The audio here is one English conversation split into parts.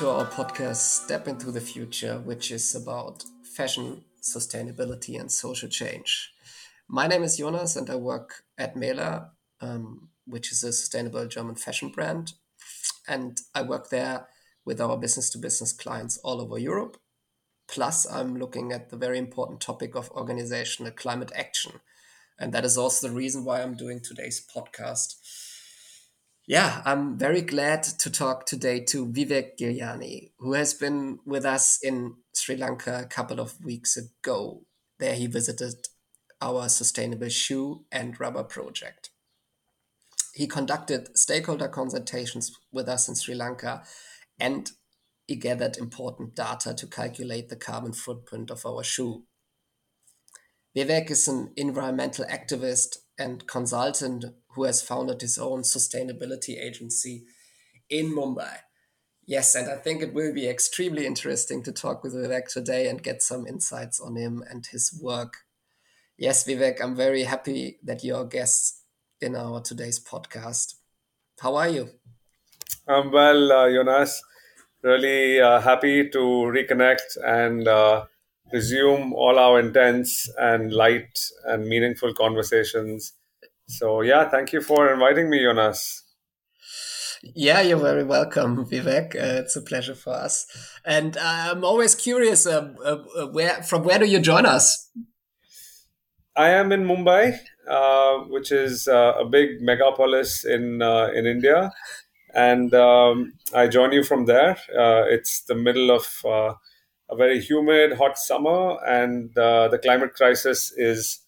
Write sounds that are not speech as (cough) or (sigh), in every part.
to our podcast, Step into the Future, which is about fashion, sustainability, and social change. My name is Jonas, and I work at Mela, um, which is a sustainable German fashion brand. And I work there with our business to business clients all over Europe. Plus, I'm looking at the very important topic of organizational climate action. And that is also the reason why I'm doing today's podcast yeah, I'm very glad to talk today to Vivek Gilani, who has been with us in Sri Lanka a couple of weeks ago. There he visited our sustainable shoe and rubber project. He conducted stakeholder consultations with us in Sri Lanka and he gathered important data to calculate the carbon footprint of our shoe. Vivek is an environmental activist and consultant who has founded his own sustainability agency in Mumbai. Yes, and I think it will be extremely interesting to talk with Vivek today and get some insights on him and his work. Yes, Vivek, I'm very happy that you're a guest in our today's podcast. How are you? I'm well, uh, Jonas. Really uh, happy to reconnect and uh, resume all our intense and light and meaningful conversations so yeah, thank you for inviting me, Jonas. Yeah, you're very welcome, Vivek. Uh, it's a pleasure for us. And uh, I'm always curious, um, uh, uh, where from where do you join us? I am in Mumbai, uh, which is uh, a big megapolis in in India, and um, I join you from there. it's the middle of a very humid, hot summer, and the climate crisis is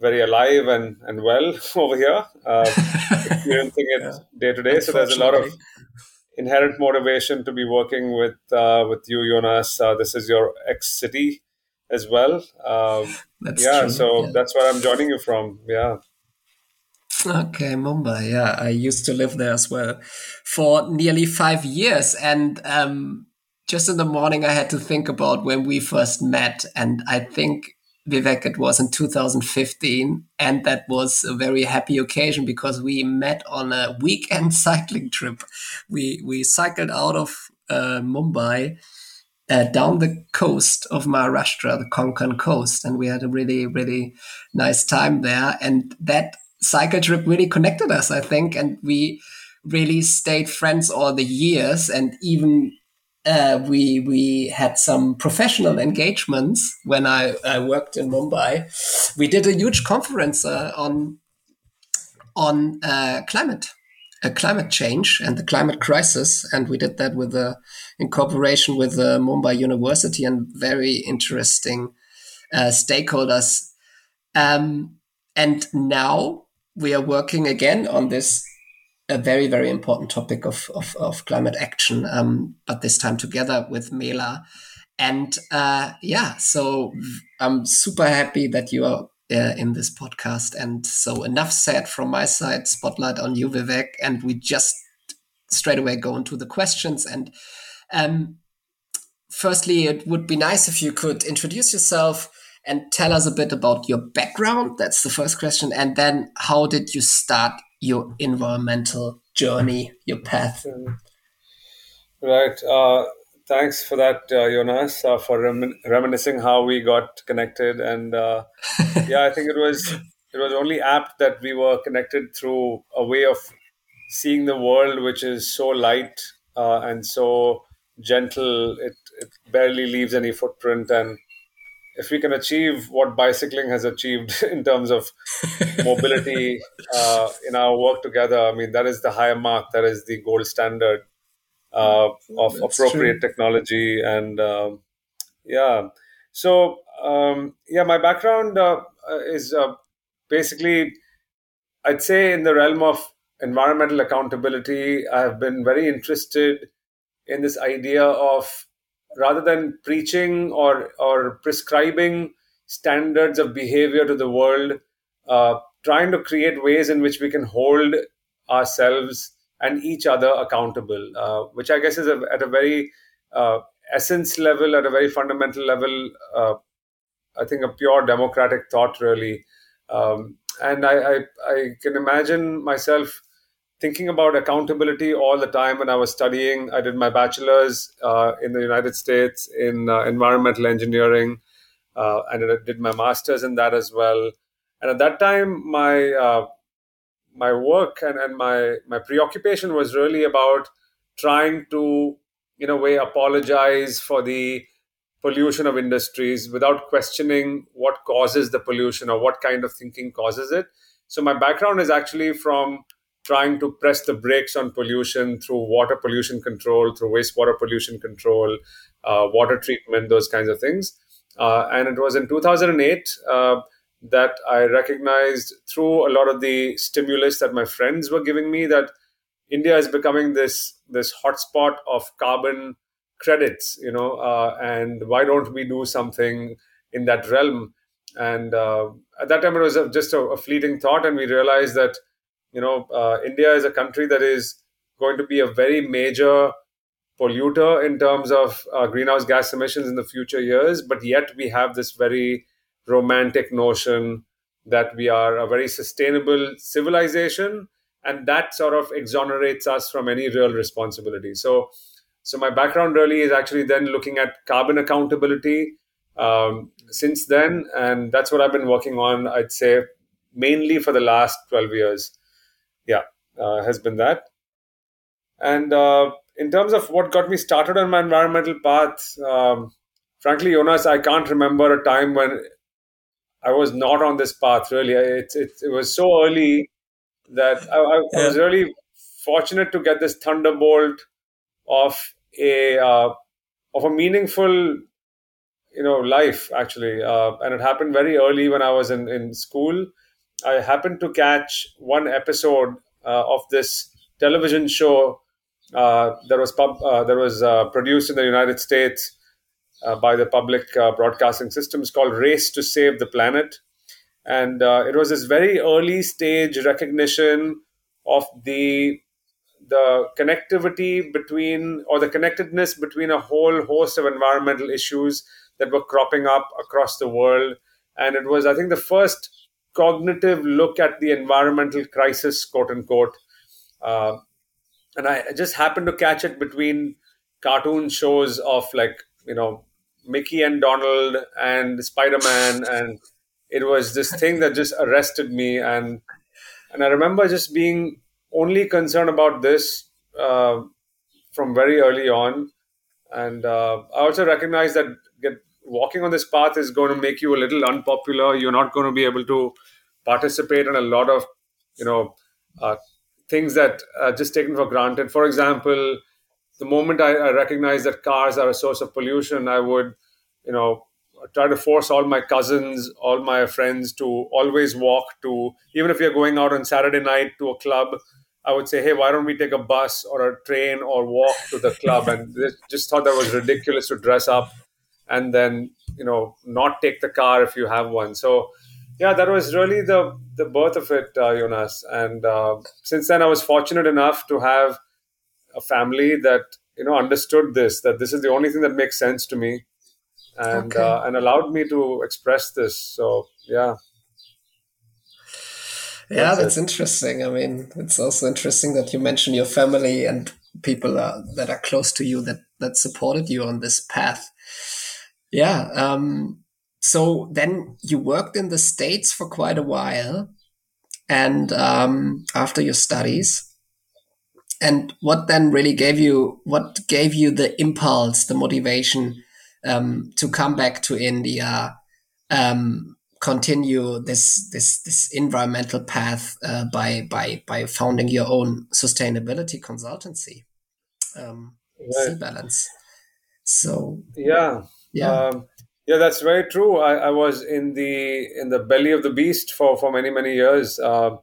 very alive and, and well (laughs) over here, uh, (laughs) experiencing it yeah. day to day. So there's a lot of inherent motivation to be working with uh, with you, Jonas. Uh, this is your ex city as well. Um, that's yeah, true. so yeah. that's where I'm joining you from. Yeah. Okay, Mumbai. Yeah, I used to live there as well for nearly five years, and um, just in the morning, I had to think about when we first met, and I think Vivek, it was in 2015. And that was a very happy occasion because we met on a weekend (laughs) cycling trip. We, we cycled out of uh, Mumbai uh, down the coast of Maharashtra, the Konkan coast. And we had a really, really nice time there. And that cycle trip really connected us, I think. And we really stayed friends all the years and even uh, we we had some professional engagements when I, I worked in Mumbai. We did a huge conference uh, on on uh, climate, uh, climate change and the climate crisis, and we did that with a in cooperation with the Mumbai University and very interesting uh, stakeholders. Um, and now we are working again on this a very, very important topic of, of, of climate action, um, but this time together with Mela. And uh, yeah, so I'm super happy that you are uh, in this podcast. And so, enough said from my side, spotlight on you, Vivek. And we just straight away go into the questions. And um, firstly, it would be nice if you could introduce yourself and tell us a bit about your background. That's the first question. And then, how did you start your environmental journey, your path. Right. Uh, thanks for that, uh, Jonas, uh, for rem- reminiscing how we got connected. And uh, (laughs) yeah, I think it was it was only apt that we were connected through a way of seeing the world, which is so light uh, and so gentle. It it barely leaves any footprint and if we can achieve what bicycling has achieved (laughs) in terms of mobility (laughs) uh, in our work together, I mean, that is the higher mark, that is the gold standard uh, of That's appropriate true. technology. And um, yeah, so um, yeah, my background uh, is uh, basically, I'd say, in the realm of environmental accountability. I have been very interested in this idea of rather than preaching or or prescribing standards of behavior to the world, uh, trying to create ways in which we can hold ourselves and each other accountable, uh, which I guess is a, at a very uh, essence level, at a very fundamental level, uh, I think a pure democratic thought, really. Um, and I, I, I, can imagine myself thinking about accountability all the time when I was studying. I did my bachelor's uh, in the United States in uh, environmental engineering, uh, and I did my master's in that as well. And at that time, my uh, my work and, and my my preoccupation was really about trying to, in a way, apologize for the pollution of industries without questioning what causes the pollution or what kind of thinking causes it. So my background is actually from trying to press the brakes on pollution through water pollution control, through wastewater pollution control, uh, water treatment, those kinds of things. Uh, and it was in 2008 uh, that I recognized through a lot of the stimulus that my friends were giving me that India is becoming this this hotspot of carbon credits, you know, uh, and why don't we do something in that realm? And uh, at that time, it was just a, a, fleeting thought, and we realized that, you know, uh, India is a country that is going to be a very major polluter in terms of uh, greenhouse gas emissions in the future years, but yet we have this very romantic notion that we are a very sustainable civilization and that sort of exonerates us from any real responsibility so so my background really is actually then looking at carbon accountability um, since then, and that's what I've been working on. I'd say mainly for the last twelve years. Yeah, uh, has been that. And uh, in terms of what got me started on my environmental path, um, frankly, Jonas, I can't remember a time when I was not on this path. Really, it it, it was so early that I, I, yeah. Was really fortunate to get this thunderbolt of a uh, of a meaningful you know life actually uh, and it happened very early when i was in, in school i happened to catch one episode uh, of this television show uh, that was pub, uh, that was uh, produced in the united states uh, by the public broadcasting systems called race to save the planet and it was this very early stage recognition of the the connectivity between or the connectedness between a whole host of environmental issues that were cropping up across the world. And it was, I think, the first cognitive look at the environmental crisis, quote unquote. Uh, and I just happened to catch it between cartoon shows of like, you know, Mickey and Donald and Spider Man. And it was this thing that just arrested me. And and I remember just being only concerned about this uh, from very early on. And uh, I also recognize that get, walking on this path is going to make you a little unpopular. You're not going to be able to participate in a lot of, you know, uh, things that are just taken for granted. For example, the moment I, I recognize that cars are a source of pollution, I would, you know, try to force all my cousins, all my friends to always walk to, even if you're going out on Saturday night to a club, I would say, hey, why don't we take a bus or a train or walk to the club? (laughs) And they just thought that was ridiculous to dress up and then, you know, not take the car if you have one. So, yeah, that was really the the birth of it, uh, Jonas. And uh, since then, I was fortunate enough to have a family that you know understood this that this is the only thing that makes sense to me and okay. uh, and allowed me to express this so yeah yeah that's, that's interesting i mean it's also interesting that you mention your family and people uh, that are close to you that that supported you on this path yeah um so then you worked in the states for quite a while and um after your studies and what then really gave you what gave you the impulse the motivation um, to come back to India, um, continue this this this environmental path uh, by by by founding your own sustainability consultancy, um, right. CBalance. So yeah, yeah. Um, yeah, that's very true. I, I was in the in the belly of the beast for, for many many years. Uh,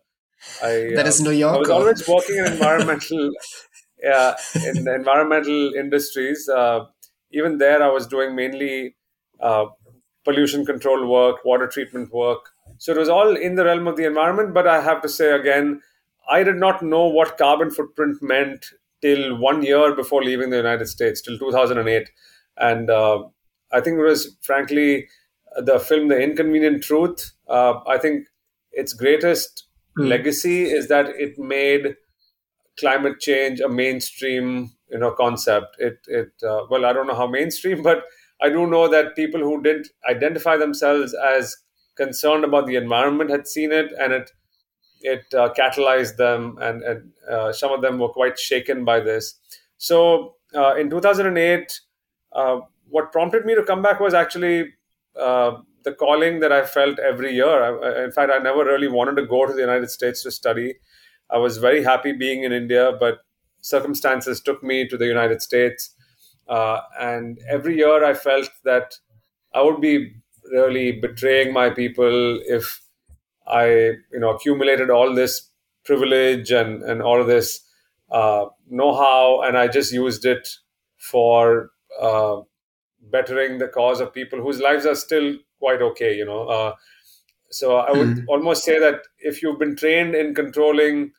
I, that is New York. I was always working in environmental, (laughs) yeah, in environmental industries. Uh, even there, I was doing mainly uh, pollution control work, water treatment work. So it was all in the realm of the environment. But I have to say again, I did not know what carbon footprint meant till one year before leaving the United States, till 2008. And uh, I think it was, frankly, the film The Inconvenient Truth. Uh, I think its greatest mm. legacy is that it made climate change a mainstream you know concept. It it uh, well I don't know how mainstream, (laughs) but I do know that people who didn't identify themselves as concerned about the environment had seen it, and it it uh, catalyzed them, and, and uh, some of them were quite shaken by this. So uh, in 2008, uh, what prompted me to come back was actually uh, the calling that I felt every year. I, in fact, I never really wanted to go to the United States to study. I was very happy being in India, but circumstances took me to the United States. Uh, and every year I felt that I would be really betraying my people if I, you know, accumulated all this privilege and, and all of this uh, know-how, and I just used it for uh, bettering the cause of people whose lives are still quite okay, you know. Uh, so I would mm. almost say that if you've been trained in controlling,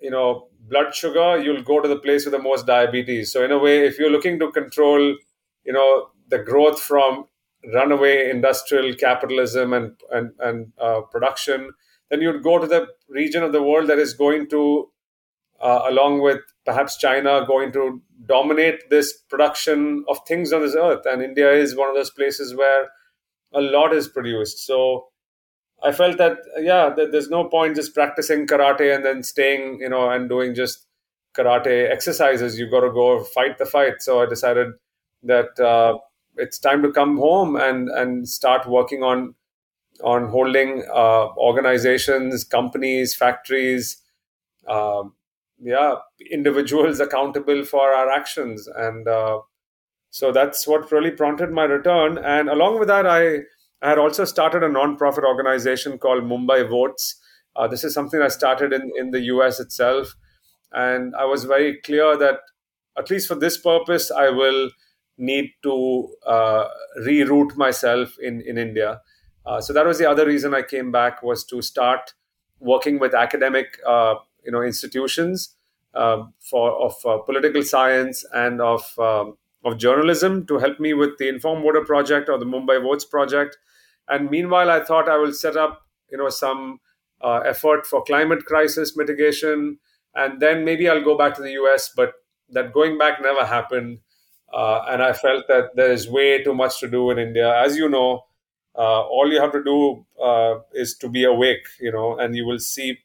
you know, blood sugar, you'll go to the place with the most diabetes. So in a way, if you're looking to control, you know, the growth from runaway industrial capitalism and and, and uh, production, then you'd go to the region of the world that is going to, uh, along with perhaps China, going to dominate this production of things on this earth. And India is one of those places where a lot is produced. So I felt that yeah, there's no point just practicing karate and then staying, you know, and doing just karate exercises. You've got to go fight the fight. So I decided that uh, it's time to come home and and start working on on holding uh, organizations, companies, factories, uh, yeah, individuals accountable for our actions, and uh, so that's what really prompted my return. And along with that, I, I had also started a non-profit organization called Mumbai Votes. Uh, this is something I started in in the U.S. itself, and I was very clear that at least for this purpose, I will need to uh, reroute myself in in India. Uh, so that was the other reason I came back was to start working with academic uh, you know institutions uh, for of uh, political science and of um, of journalism to help me with the Informed Voter project or the Mumbai Votes project. And meanwhile, I thought I will set up you know some uh, effort for climate crisis mitigation, and then maybe I'll go back to the US. But that going back never happened. Uh, and I felt that there is way too much to do in India. As you know, uh, all you have to do uh, is to be awake, you know, and you will see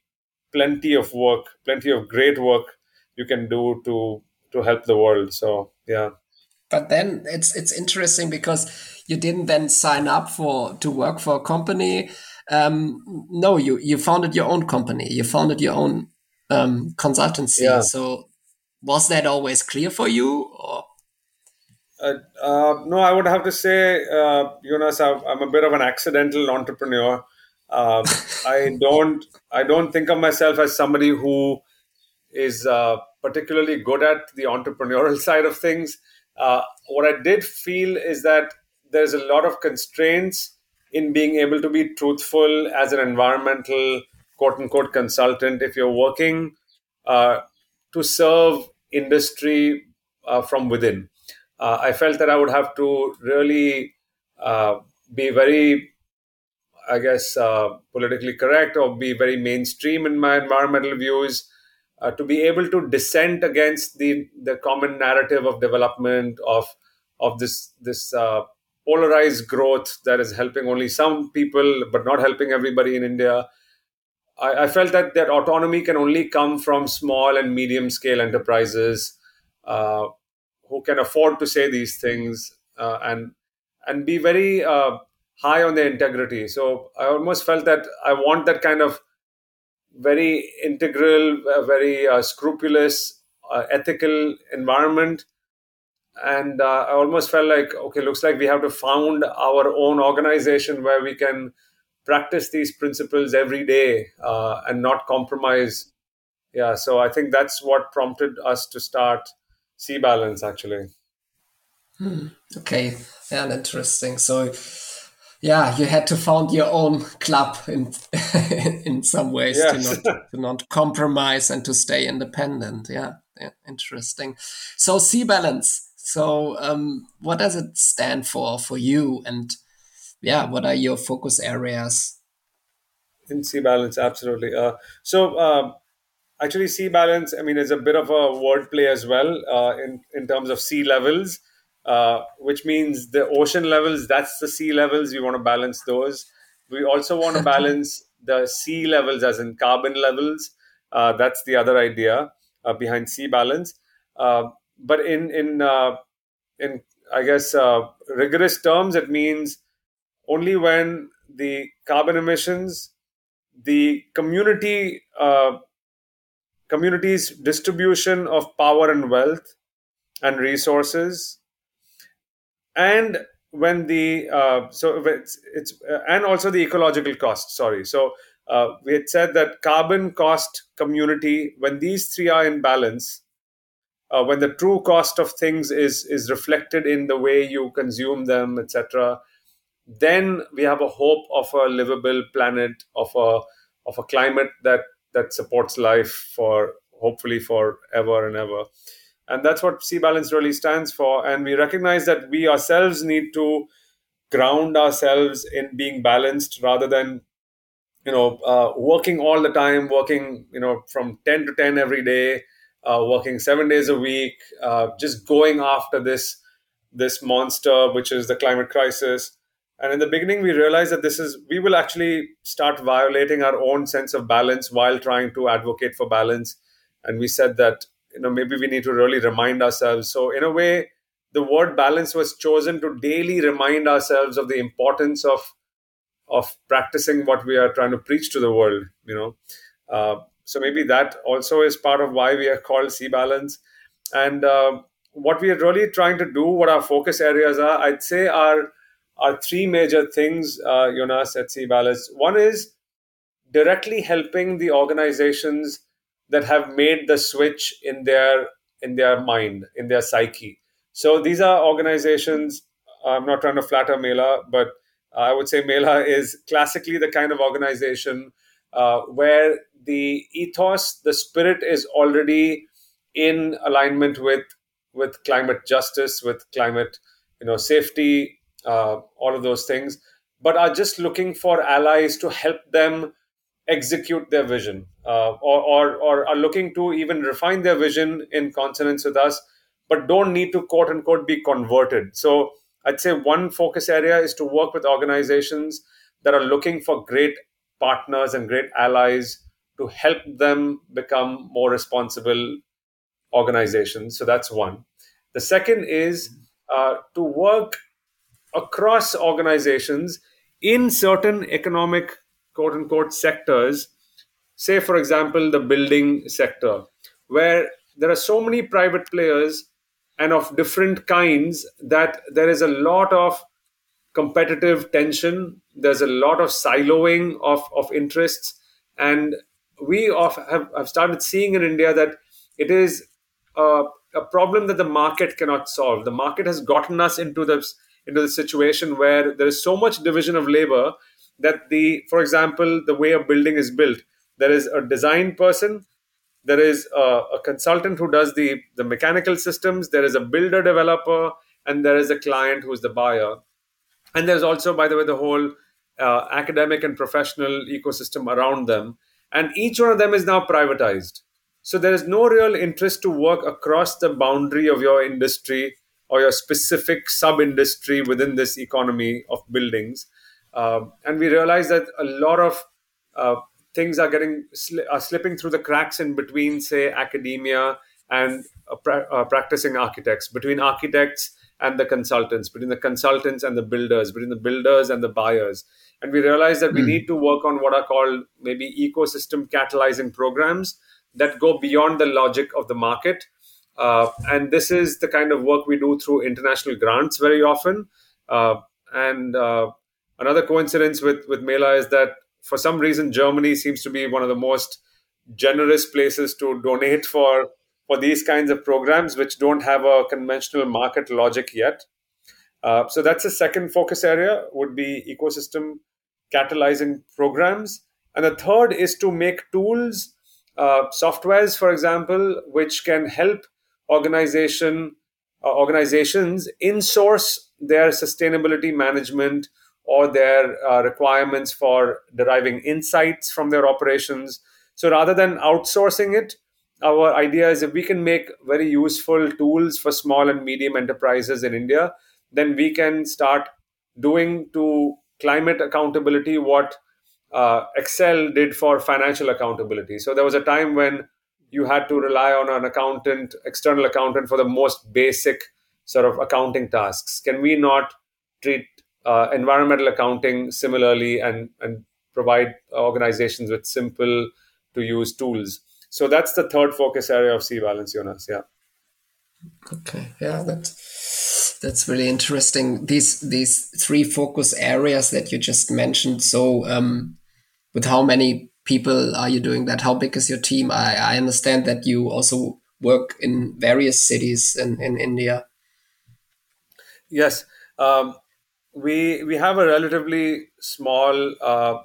plenty of work, plenty of great work you can do to to help the world. So yeah. But then it's it's interesting because you didn't then sign up for to work for a company. Um, no, you you founded your own company. You founded your own um, consultancy. Yeah. So was that always clear for you? Or? Uh, uh, no, I would have to say, uh, Jonas, I'm a bit of an accidental entrepreneur. Uh, I don't, I don't think of myself as somebody who is uh, particularly good at the entrepreneurial (laughs) side of things. Uh, what I did feel is that there's a lot of constraints in being able to be truthful as an environmental quote unquote consultant if you're working to serve industry from within uh, I felt that I would have to really uh, be very, I guess, uh, politically correct or be very mainstream in my environmental views uh, to be able to dissent against the the common narrative of development of of this this uh, polarized growth that is helping only some people but not helping everybody in India. I, I felt that that autonomy can only come from small and medium scale enterprises. Uh, who can afford to say these things uh, and and be very uh, high on their integrity. So I almost felt that I want that kind of very integral, uh, very uh, scrupulous, uh, ethical environment. And uh, I almost felt like, okay, looks like we have to found our own organization where we can practice these principles every day and not compromise. Yeah, so I think that's what prompted us to start CBalance actually. Hmm. Okay, yeah, interesting. So, yeah, you had to found your own club in (laughs) in some ways yes. to not to not compromise and to stay independent. Yeah, yeah interesting. So, C-Balance. So, um, what does it stand for for you? And yeah, what are your focus areas? In C-Balance, absolutely. Uh, so. Uh, actually CBalance i mean is a bit of a wordplay as well uh, in in terms of sea levels uh, which means the ocean levels that's the sea levels. We want to balance those. We also want to (laughs) balance the sea levels as in carbon levels. Uh, that's the other idea uh, behind CBalance. Uh, but in in uh, in i guess rigorous terms it means only when the carbon emissions the community communities distribution of power and wealth and resources and when the uh, so it's, it's uh, and also the ecological cost sorry so uh, we had said that carbon cost community when these three are in balance uh, when the true cost of things is is reflected in the way you consume them etc then we have a hope of a livable planet of a of a climate that that supports life for hopefully forever and ever. And that's what CBalance really stands for. And we recognize that we ourselves need to ground ourselves in being balanced rather than you know uh, working all the time working you know from 10 to 10 every day uh, working seven days a week uh, just going after this this monster which is the climate crisis and in the beginning, we realized that this is, we will actually start violating our own sense of balance while trying to advocate for balance. And we said that, you know, maybe we need to really remind ourselves. So, in a way, the word balance was chosen to daily remind ourselves of the importance of of practicing what we are trying to preach to the world you know uh, so maybe that also is part of why we are called CBalance and uh, what we are really trying to do what our focus areas are i'd say are are three major things, uh, Jonas, at CBalance. One is directly helping the organizations that have made the switch in their in their mind, in their psyche. So these are organizations. I'm not trying to flatter Mela, but I would say Mela is classically the kind of organization uh, where the ethos, the spirit is already in alignment with with climate justice, with climate you know safety, uh, all of those things, but are just looking for allies to help them execute their vision uh, or, or, or are looking to even refine their vision in consonance with us, but don't need to quote unquote be converted. So I'd say one focus area is to work with organizations that are looking for great partners and great allies to help them become more responsible organizations. So that's one. The second is uh, to work across organizations in certain economic quote unquote sectors, say, for example, the building sector, where there are so many private players and of different kinds that there is a lot of competitive tension, there's a lot of siloing of, of interests. And we of, have, have started seeing in India that it is a, a problem that the market cannot solve. The market has gotten us into this into the situation where there is so much division of labor that the for example the way a building is built there is a design person there is a, a, consultant who does the the mechanical systems there is a builder developer and there is a client who is the buyer. And there's also by the way the whole uh, academic and professional ecosystem around them. And each one of them is now privatized. So there is no real interest to work across the boundary of your industry or your specific sub industry within this economy of buildings. Uh, and we realize that a lot of uh, things are getting are slipping through the cracks in between, say, academia and uh, pra- uh, practicing architects, between architects and the consultants, between the consultants and the builders, between the builders and the buyers. And we realize that we mm. need to work on what are called maybe ecosystem catalyzing programs that go beyond the logic of the market uh, and this is the kind of work we do through international grants very often. Uh, and uh, another coincidence with, with Mela is that for some reason, Germany seems to be one of the most generous places to donate for, for these kinds of programs, which don't have a conventional market logic yet. Uh, so that's the second focus area would be ecosystem catalyzing programs. And the third is to make tools, uh, softwares, for example, which can help organization uh, organizations insource their sustainability management or their uh, requirements for deriving insights from their operations So rather than outsourcing it, our idea is if we can make very useful tools for small and medium enterprises in India, then we can start doing to climate accountability what uh, Excel did for financial accountability. So there was a time when you had to rely on an accountant, external accountant, for the most basic sort of accounting tasks. Can we not treat uh, environmental accounting similarly and, and provide organizations with simple to use tools? So that's the third focus area of Cbalance, Jonas. Yeah. Okay. Yeah, that's that's really interesting. These these three focus areas that you just mentioned. So, um, with how many people are you doing that? How big is your team? I, I understand that you also work in various cities in, in India. Yes, um, we we have a relatively small uh,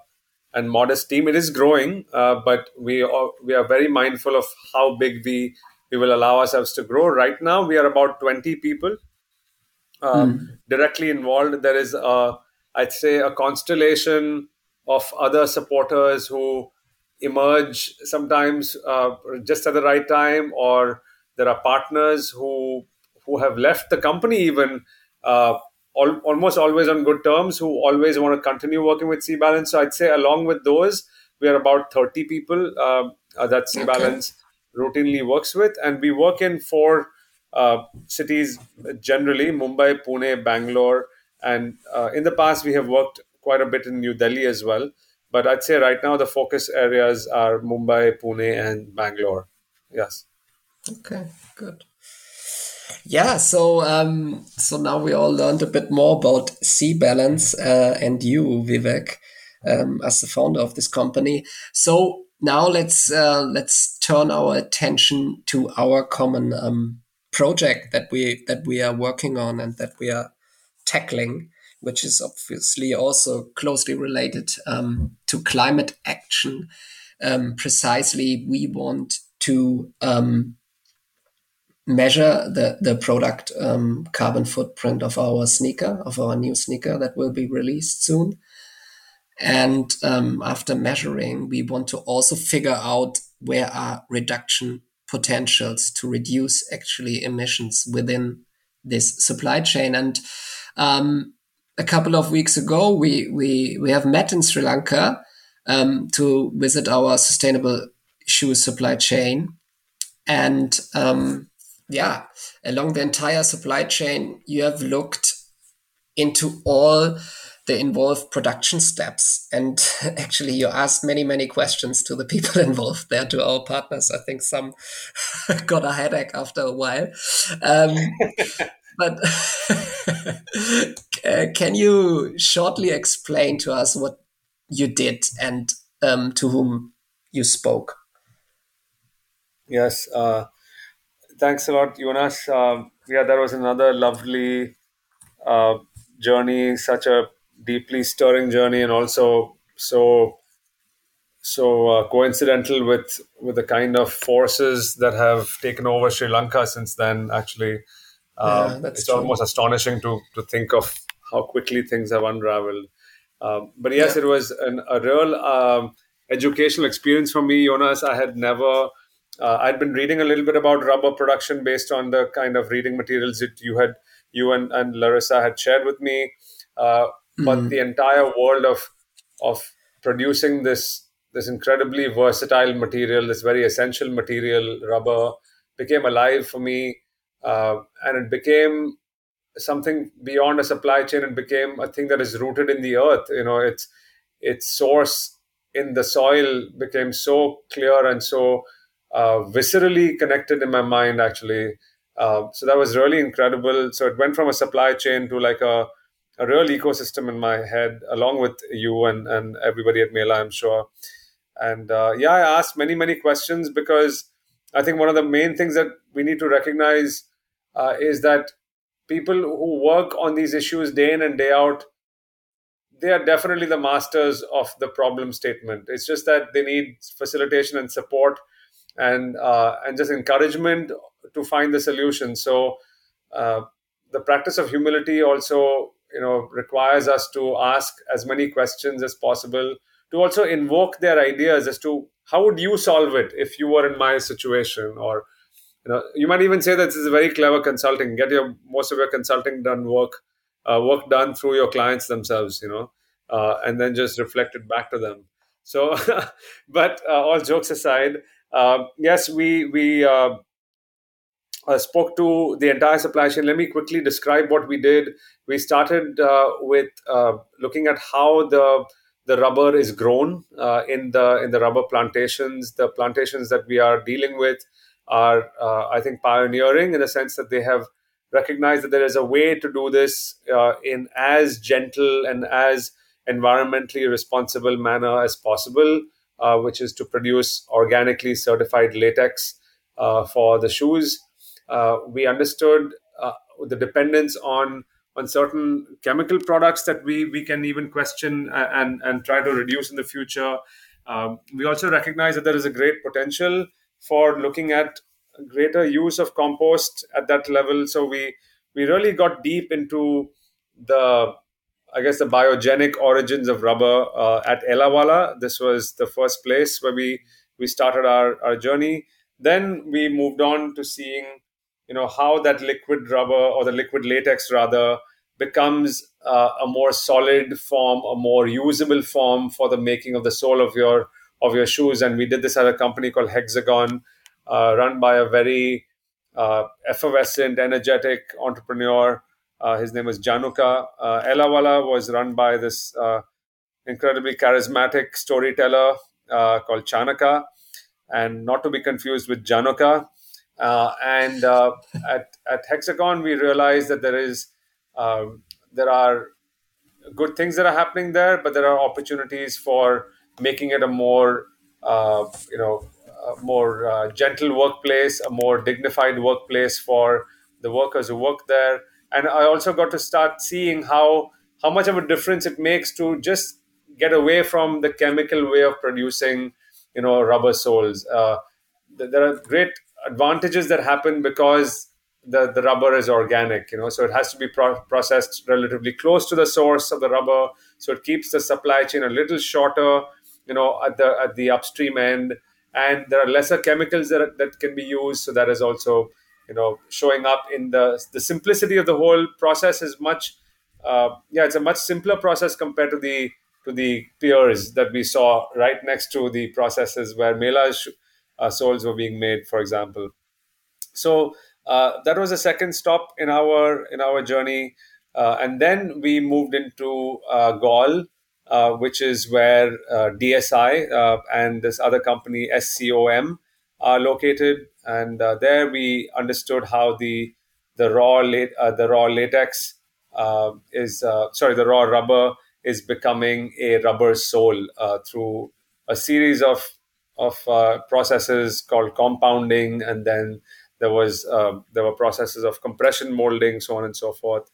and modest team. It is growing, uh, but we are, we are very mindful of how big we we will allow ourselves to grow. Right now, we are about twenty people uh, mm. directly involved. There is, a, I'd say, a constellation of other supporters who emerge sometimes uh, just at the right time, or there are partners who who have left the company even uh, al- almost always on good terms, who always want to continue working with C Balance. So I'd say along with those, we are about 30 people uh, uh that C Balance okay. routinely works with, and we work in four uh, cities generally: Mumbai, Pune, Bangalore, and uh, in the past we have worked quite a bit in New Delhi as well. But I'd say right now the focus areas are Mumbai, Pune, and Bangalore. Yes. Okay, good. Yeah, so um, so now we all learned a bit more about Cbalance uh, and you, Vivek, um, as the founder of this company. So now let's uh, let's turn our attention to our common um, project that we that we are working on and that we are tackling which is obviously also closely related um, to climate action. Um, precisely, we want to um, measure the, the product um, carbon footprint of our sneaker, of our new sneaker that will be released soon. And um, after measuring, we want to also figure out where are reduction potentials to reduce actually emissions within this supply chain. And um, a couple of weeks ago, we we we have met in Sri Lanka um, to visit our sustainable shoe supply chain, and um, yeah, along the entire supply chain, you have looked into all the involved production steps. And (laughs) actually, you asked many, many questions to the people (laughs) involved there, to our partners. I think some (laughs) got a headache after a while. Um, but uh, can you shortly explain to us what you did and um, to whom you spoke? Yes, uh, thanks a lot, Jonas. Uh, yeah, that was another lovely uh, journey, such a deeply stirring journey, and also so so uh, coincidental with with the kind of forces that have taken over Sri Lanka since then. Actually, um, yeah, it's true. almost astonishing to to think of how quickly things have unraveled. Um, but yes, yeah. it was an, a real um, educational experience for me, Jonas. I had never. Uh, I'd been reading a little bit about rubber production based on the kind of reading materials that you had, you and, and Larissa had shared with me. Uh, mm-hmm. But the entire world of of producing this this incredibly versatile material, this very essential material, rubber, became alive for me uh, and it became something beyond a supply chain It became a thing that is rooted in the earth you know its its source in the soil became so clear and so uh, viscerally connected in my mind actually. Uh, so that was really incredible. So it went from a supply chain to like a, a real ecosystem in my head along with you and, and everybody at mela i'm sure. And uh, yeah i asked many many questions because i think one of the main things that we need to recognize uh, is that people who work on these issues day in and day out they are definitely the masters of the problem statement. It's just that they need facilitation and support and uh, and just encouragement to find the solution. So uh, the practice of humility also you know requires us to ask as many questions as possible to also invoke their ideas as to how would you solve it if you were in my situation or you know you might even say that this is a very clever consulting. Get your most of your consulting done work uh, work done through your clients themselves you know uh, and then just reflect it back to them. So (laughs) but uh, all jokes aside yes we we uh, uh, spoke to the entire supply chain. Let me quickly describe what we did. We started uh, with looking at how the the rubber is grown in the in the rubber plantations. The plantations that we are dealing with are, uh, I think, pioneering in the sense that they have recognized that there is a way to do this uh, in as gentle and as environmentally responsible manner as possible, uh, which is to produce organically certified latex uh, for the shoes. Uh, we understood uh, the dependence on on certain chemical products that we we can even question and and try to reduce in the future. Um, we also recognize that there is a great potential for looking at greater use of compost at that level. So we we really got deep into the I guess the biogenic origins of rubber uh, at Ellawala. This was the first place where we we started our, our journey. Then we moved on to seeing, you know, how that liquid rubber or the liquid latex rather becomes uh, a more solid form, a more usable form for the making of the sole of your of your shoes. And we did this at a company called Hexagon, uh, run by a very uh, effervescent, energetic entrepreneur. Uh, his name is Januka. Uh, Ellawala was run by this uh, incredibly charismatic storyteller uh, called Chanaka, and not to be confused with Januka. and at, at Hexagon, we realized that there is there are good things that are happening there, but there are opportunities for making it a more uh, you know more uh, gentle workplace, a more dignified workplace for the workers who work there. And I also got to start seeing how how much of a difference it makes to just get away from the chemical way of producing, you know, rubber soles. Uh, there are great advantages that happen because the, the rubber is organic, you know, so it has to be pro- processed relatively close to the source of the rubber, so it keeps the supply chain a little shorter, you know, at the at the upstream end, and there are lesser chemicals that, that can be used. So that is also you know showing up in the the simplicity of the whole process is much uh, yeah it's a much simpler process compared to the to the peers that we saw right next to the processes where Mela uh, soles were being made for example. So uh, that was a second stop in our in our journey. Uh, and then we moved into uh, Galle uh, which is where DSI and this other company SCOM are located. And uh, there we understood how the the raw late, uh, the raw latex is sorry the raw rubber is becoming a rubber sole through a series of of processes called compounding, and then there was there were processes of compression molding, so on and so forth.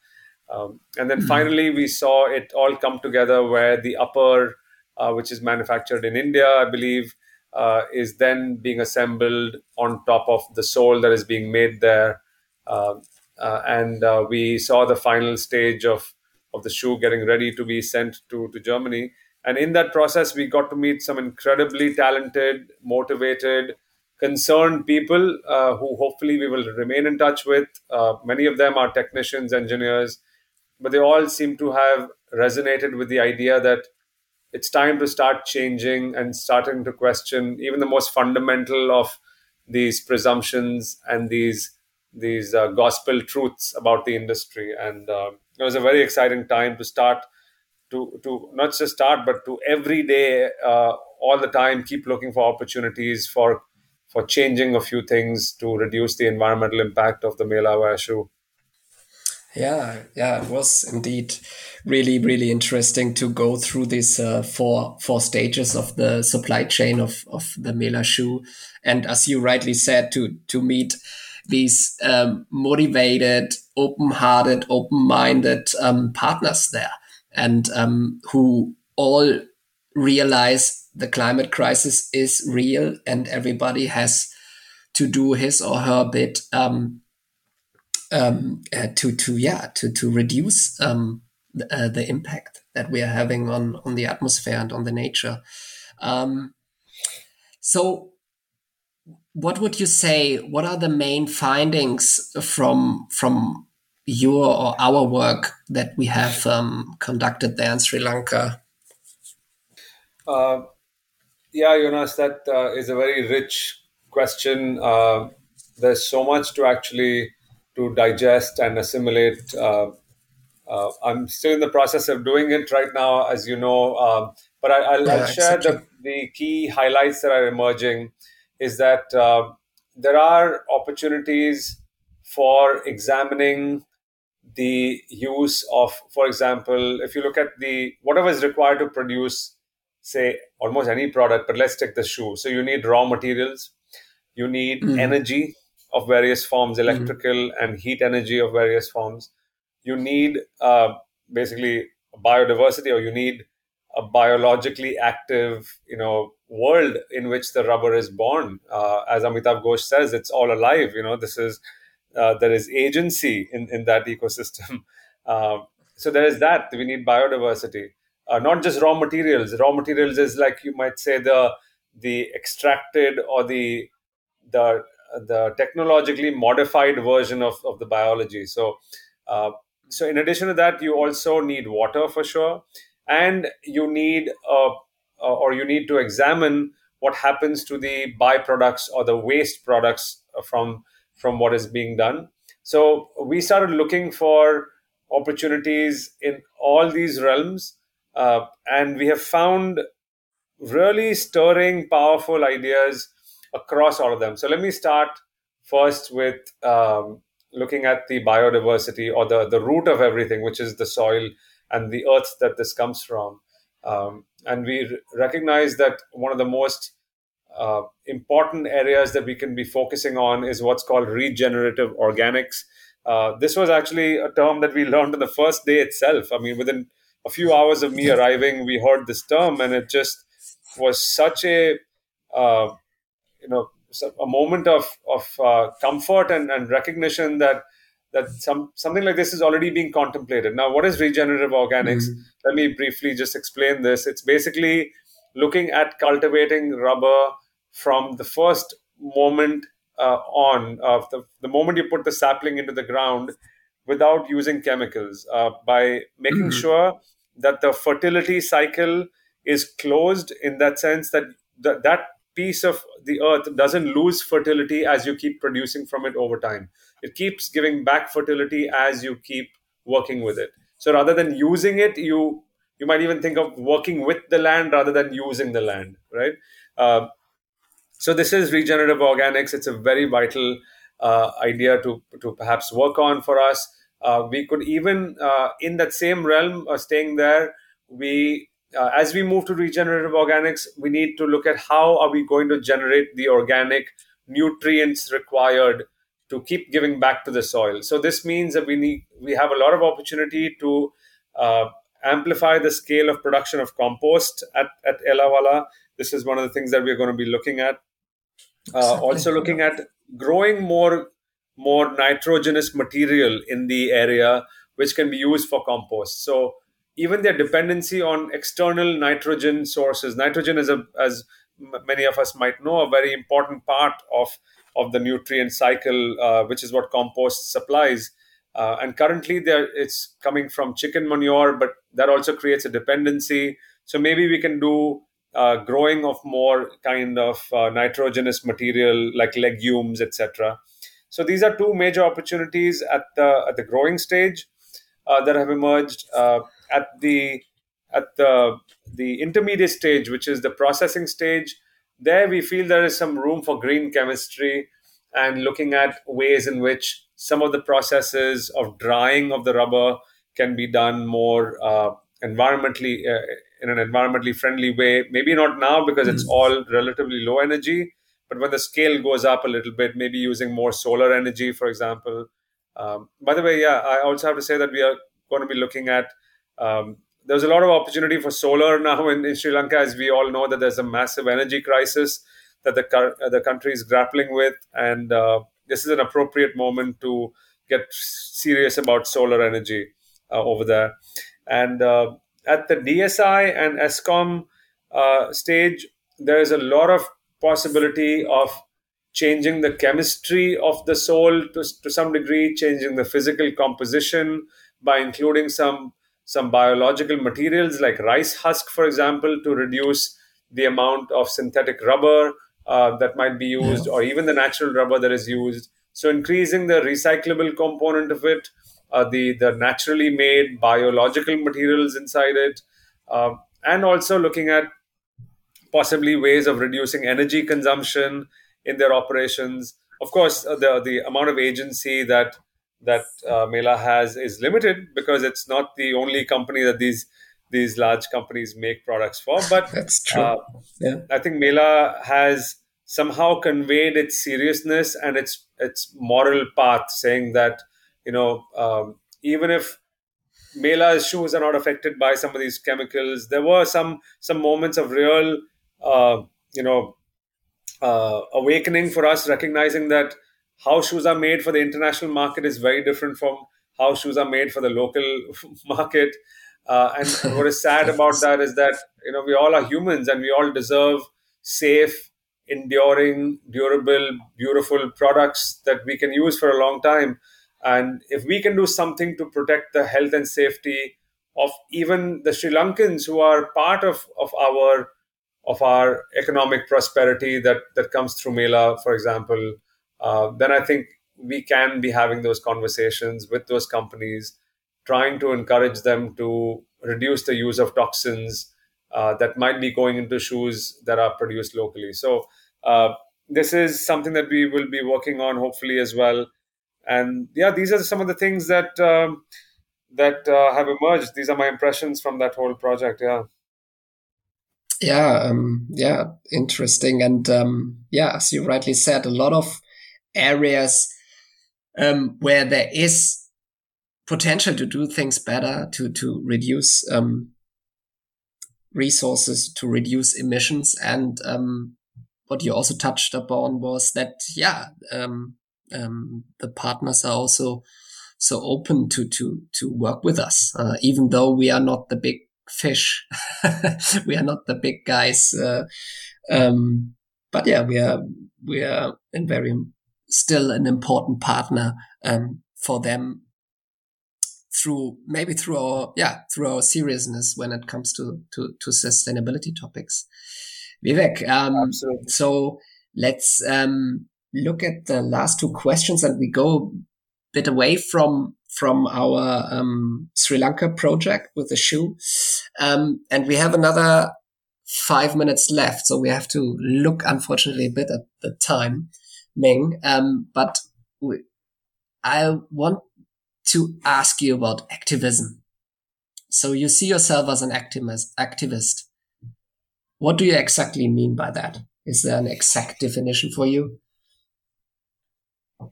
Um, and then mm-hmm. finally, we saw it all come together where the upper, uh, which is manufactured in India, I believe, uh, is then being assembled on top of the sole that is being made there. Um, uh, and uh, we saw the final stage of, of the shoe getting ready to be sent to, to Germany. And in that process, we got to meet some incredibly talented, motivated, concerned people uh, who hopefully we will remain in touch with. Uh, many of them are technicians, engineers, but they all seem to have resonated with the idea that it's time to start changing and starting to question even the most fundamental of these presumptions and these these uh, gospel truths about the industry and uh, it was a very exciting time to start to to not just start but to every day uh, all the time keep looking for opportunities for for changing a few things to reduce the environmental impact of the Mela shoe. Yeah, yeah, it was indeed really, really interesting to go through these uh, four four stages of the supply chain of of the Mela shoe, and as you rightly said, to to meet these um, motivated, open-hearted, open-minded um, partners there, and um, who all realize the climate crisis is real, and everybody has to do his or her bit um, um, uh, to to yeah to to reduce um, the, uh, the, impact that we are having on on the atmosphere and on the nature. Um, So, what would you say? What are the main findings from from your or our work that we have um, conducted there in Sri Lanka? Uh, yeah, Jonas, that uh, is a very rich question. Uh, there's so much to actually to digest and assimilate. Uh, uh, I'm still in the process of doing it right now, as you know. Um, but I, will yeah, share the, the key highlights that are emerging. Is that uh, there are opportunities for examining the use of, for example, if you look at the whatever is required to produce, say, almost any product, but let's take the shoe. So you need raw materials, you need mm. energy of various forms, mm-hmm. electrical mm. and heat energy of various forms. You need uh, basically biodiversity, or you need a biologically active, you know, world in which the rubber is born. Uh, as Amitav Ghosh says, it's all alive. You know, this is uh, there is agency in, in that ecosystem. (laughs) Uh, so there is that. We need biodiversity, uh, not just raw materials. Raw materials is like you might say the the extracted or the the the technologically modified version of, of the biology. So uh, so in addition to that, you also need water for sure, and you need uh, or you need to examine what happens to the byproducts or the waste products from from what is being done. So we started looking for opportunities in all these realms, uh, and we have found really stirring, powerful ideas across all of them. So let me start first with um, looking at the biodiversity or the, the root of everything, which is the soil and the earth that this comes from. Um, and we recognize that one of the most uh, important areas that we can be focusing on is what's called regenerative organics. Uh, this was actually a term that we (laughs) learned on the first day itself. I mean, within a few hours of me (laughs) arriving, we heard this term, and it just was such a uh, you know a moment of of uh, comfort and, and recognition that that some something like this is already being contemplated. Now, what is regenerative organics? Mm-hmm. Let me briefly just explain this. It's basically looking at cultivating rubber from the first moment uh, on, of the, the moment you put the sapling into the ground, without using chemicals, uh, by making mm-hmm. sure that the fertility cycle is closed in that sense that th- that piece of the earth doesn't lose fertility as you keep producing from it over time. It keeps giving back fertility as you keep working with it. So rather than using it, you you might even think of working with the land rather than using the land, right? Uh, so this is regenerative organics. It's a very vital uh, idea to to perhaps work on for us. Uh, we could even uh, in that same realm, staying there, we uh, as we move to regenerative organics, we need to look at how are we going to generate the organic nutrients required to keep giving back to the soil. So this means that we need we have a lot of opportunity to uh, amplify the scale of production of compost at at Ellawala. This is one of the things that we're going to be looking at. Uh, exactly. Also looking at growing more more nitrogenous material in the area, which can be used for compost. So even their dependency on external nitrogen sources. Nitrogen is, a, as many of us might know, a very important part of, of the nutrient cycle, uh, which is what compost supplies. Uh, and currently, there it's coming from chicken manure, but that also creates a dependency. So maybe we can do uh, growing of more kind of uh, nitrogenous material like legumes, etc. So these are two major opportunities at the at the growing stage uh, that have emerged. At the at the the intermediate stage, which is the processing stage, there we feel there is some room for green chemistry and looking at ways in which some of the processes of drying of the rubber can be done more uh, environmentally uh, in an environmentally friendly way. Maybe not now because it's all relatively low energy, but when the scale goes up a little bit, maybe using more solar energy, for example. Um, by the way, yeah, I also have to say that we are going to be looking at um, there's a lot of opportunity for solar now in, in, Sri Lanka, as we all know that there's a massive energy crisis that the uh, the country is grappling with, and uh, this is an appropriate moment to get serious about solar energy uh, over there. And uh, at the DSI and Eskom uh, stage, there is a lot of possibility of changing the chemistry of the sole to, to some degree, changing the physical composition by including some some biological materials like rice husk, for example, to reduce the amount of synthetic rubber uh, that might be used, yeah. or even the natural rubber that is used. So increasing the recyclable component of it, uh, the the naturally made biological materials inside it, uh, and also looking at possibly ways of reducing energy consumption in their operations. Of course, uh, the the amount of agency that that uh, Mela has is limited because it's not the only company that these these large companies make products for. But that's true. Uh, yeah. I think Mela has somehow conveyed its seriousness and its its moral path, saying that you know um, even if Mela's shoes are not affected by some of these chemicals, there were some some moments of real uh, you know uh, awakening for us, recognizing that how shoes are made for the international market is very different from how shoes are made for the local (laughs) market. Uh, and (laughs) what is sad about that is that you know we all are humans and we all deserve safe, enduring, durable, beautiful products that we can use for a long time. And if we can do something to protect the health and safety of even the Sri Lankans who are part of, of our of our economic prosperity that that comes through Mela, for example, uh, then I think we can be having those conversations with those companies, trying to encourage them to reduce the use of toxins uh, that might be going into shoes that are produced locally. So uh, this is something that we will be working on, hopefully as well. And yeah, these are some of the things that um, that uh, have emerged. These are my impressions from that whole project. Yeah. Yeah, um, yeah, interesting, and um, yeah, as you rightly said, a lot of areas um, where there is potential to do things better, to to reduce um, resources, to reduce emissions, and um, what you also touched upon was that yeah, um, um, the partners are also so open to to to work with us, uh, even though we are not the big fish, (laughs) we are not the big guys. Uh, um, but yeah, we are we are in very still an important partner um, for them through maybe through our yeah through our seriousness when it comes to to, to sustainability topics. Vivek, um, so let's um, look at the last two questions and we go a bit away from from our um, Sri Lanka project with the shoe, um, and we have another five minutes left, so we have to look unfortunately a bit at the time. Ming. Um, but I want to ask you about activism. So you see yourself as an activist. What do you exactly mean by that? Is there an exact definition for you?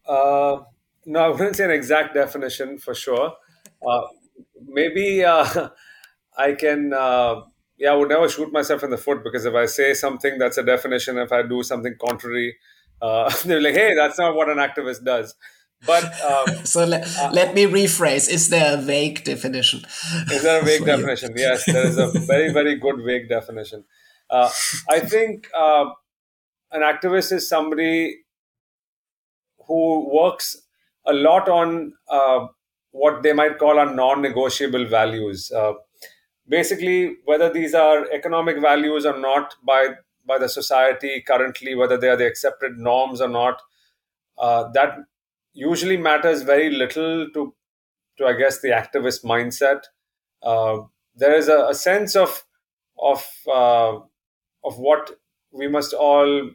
Uh, no, I wouldn't say an exact definition for sure. Uh, maybe uh, (laughs) I can. Uh, yeah, I would never shoot myself in the foot because if I say something that's a definition, if I do something contrary, uh, (laughs) they're like, hey, that's not what an activist does. But um, (laughs) so let, uh, let me rephrase: Is there a vague definition? Is there a vague definition? You? Yes, there is a very very good vague definition. Uh, I think uh, an activist is somebody who works a lot on uh, what they might call our non-negotiable values. Uh, basically, whether these are economic values or not, by by the society currently, whether they are the accepted norms or not, uh, that usually matters very little to, to I guess, the activist mindset. Uh, there is a, a, sense of of uh, of what we must all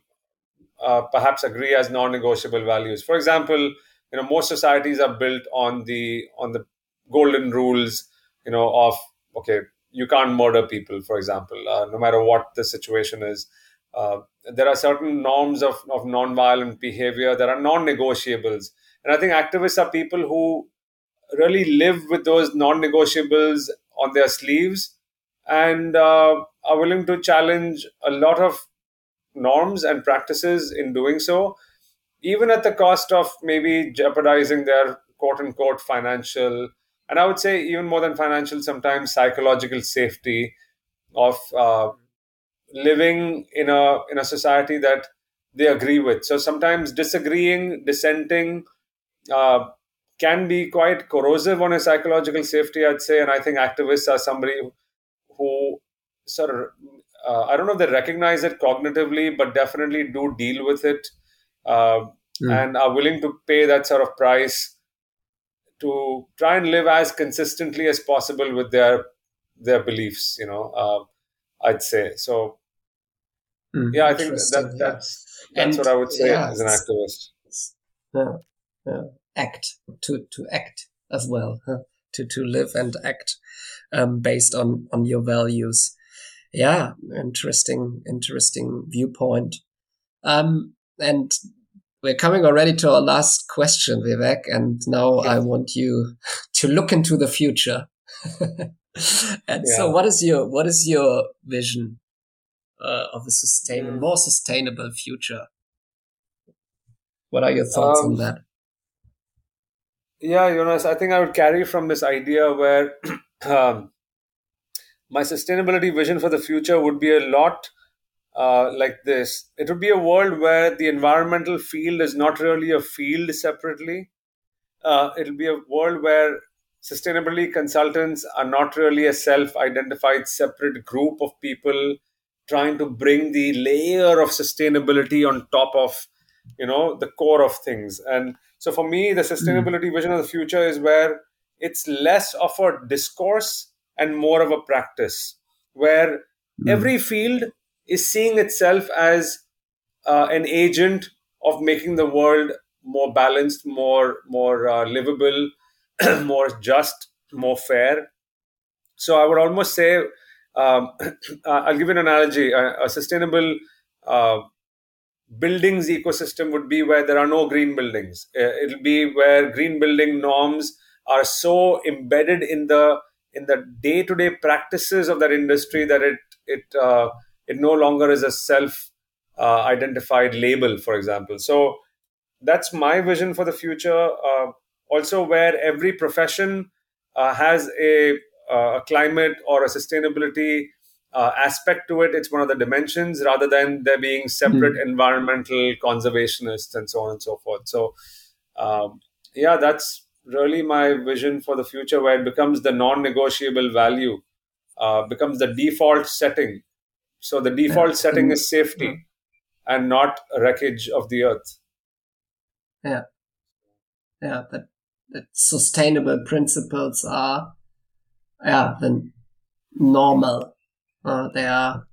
uh, perhaps agree as non-negotiable values. For example, you know, most societies are built on the on the golden rules, you know, of okay, you can't murder people, for example, uh, no matter what the situation is. Uh, there are certain norms of, of non-violent behavior that are non-negotiables. And I think activists are people who really live with those non-negotiables on their sleeves and uh, are willing to challenge a lot of norms and practices in doing so, even at the cost of maybe jeopardizing their quote unquote financial and I would say even more than financial, sometimes psychological safety of uh, living in a in a society that they agree with. So sometimes disagreeing, dissenting, uh, can be quite corrosive on a psychological safety, I'd say. And I think activists are somebody who sort of uh, I don't know if they recognize it cognitively, but definitely do deal with it uh, mm. and are willing to pay that sort of price to try and live as consistently as possible with their their beliefs. You know, uh, I'd say so. Mm, yeah, I think that, that's that's and, what I would say yeah, as an activist. Yeah, yeah. Act to to act as well, huh? to to live and act um, based on on your values. Yeah, interesting, interesting viewpoint. Um, and we're coming already to our last question, Vivek, and now I want you to look into the future. (laughs) and yeah. so, what is your what is your vision uh, of a sustainable, mm. more sustainable future? What are your thoughts um, on that? Yeah, Jonas, I think I would carry from this idea where (clears throat) um, my sustainability vision for the future would be a lot uh, like this. It would be a world where the environmental field is not really a field separately. Uh, it'll be a world where sustainability consultants are not really a self identified separate group of people trying to bring the layer of sustainability on top of you know the core of things and so for me the sustainability mm. vision of the future is where it's less of a discourse and more of a practice where mm. every field is seeing itself as uh, an agent of making the world more balanced, more more uh, livable, (clears throat) more just, more fair. So I would almost say, um, (clears throat) I'll give you an analogy: a, a sustainable uh, buildings ecosystem would be where there are no green buildings. Uh, it'll be where green building norms are so embedded in the in the day to day practices of that industry that it it uh, it no longer is a self uh, identified label, for example. So that's my vision for the future. Uh, also, where every profession uh, has a, uh, a, climate or a sustainability uh, aspect to it, it's one of the dimensions rather than there being separate mm. environmental conservationists and so on and so forth. So, um, yeah, that's really my vision for the future where it becomes the non negotiable value, uh, becomes the default setting so the default yeah. setting is safety yeah. and not wreckage of the earth. Yeah. Yeah. That, that sustainable principles are, yeah, the normal. Uh, they are,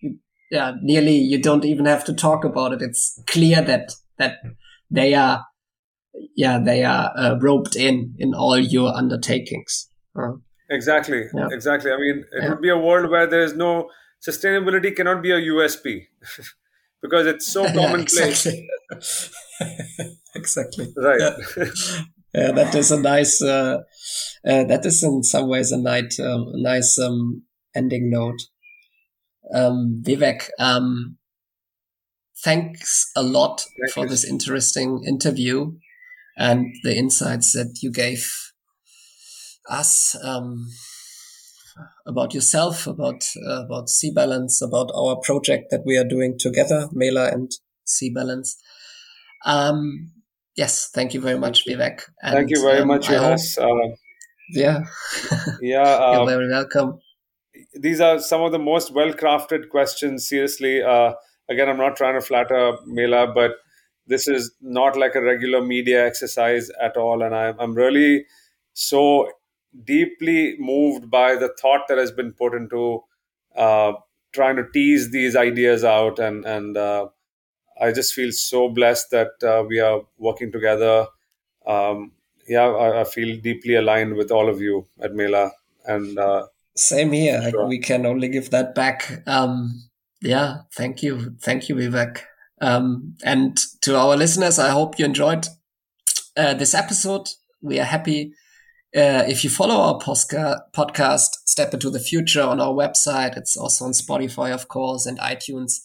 you, yeah, nearly you don't even have to talk about it. It's clear that, that they are, yeah, they are uh, roped in in all your undertakings. Uh, exactly. Yeah. Exactly. I mean, it yeah. would be a world where there is no sustainability cannot be a USP (laughs) because it's so (laughs) commonplace. exactly. (laughs) exactly. Right. Yeah. yeah. that is a nice. Uh, uh, that is in some ways a nice, um, nice um, ending note. Um, Vivek, um, thanks a lot Thank for you. this interesting interview and the insights that you gave us. Um, about yourself, about uh, about CBalance, about our project that we are doing together, Mela and CBalance. Um, yes, thank you very much, Vivek. And, thank you very um, much, Jonas. Uh, yeah, yeah, (laughs) uh, you're very welcome. These are some of the most well-crafted questions. Seriously, uh, again, I'm not trying to flatter Mela, but this is not like a regular media exercise at all, and I'm I'm really so deeply moved by the thought that has been put into uh, trying to tease these ideas out and and uh, I just feel so blessed that uh, we are working together. Um, yeah, I, I, feel deeply aligned with all of you at Mela, and uh, same here. Sure. We can only give that back. Um, yeah, thank you, thank you, Vivek. Um, and to our listeners, I hope you enjoyed uh, this episode. We are happy uh, if you follow our posca- podcast, Step Into the Future on our website, it's also on Spotify, of course, and iTunes.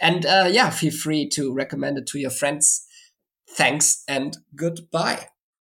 And uh, yeah, feel free to recommend it to your friends. Thanks and goodbye.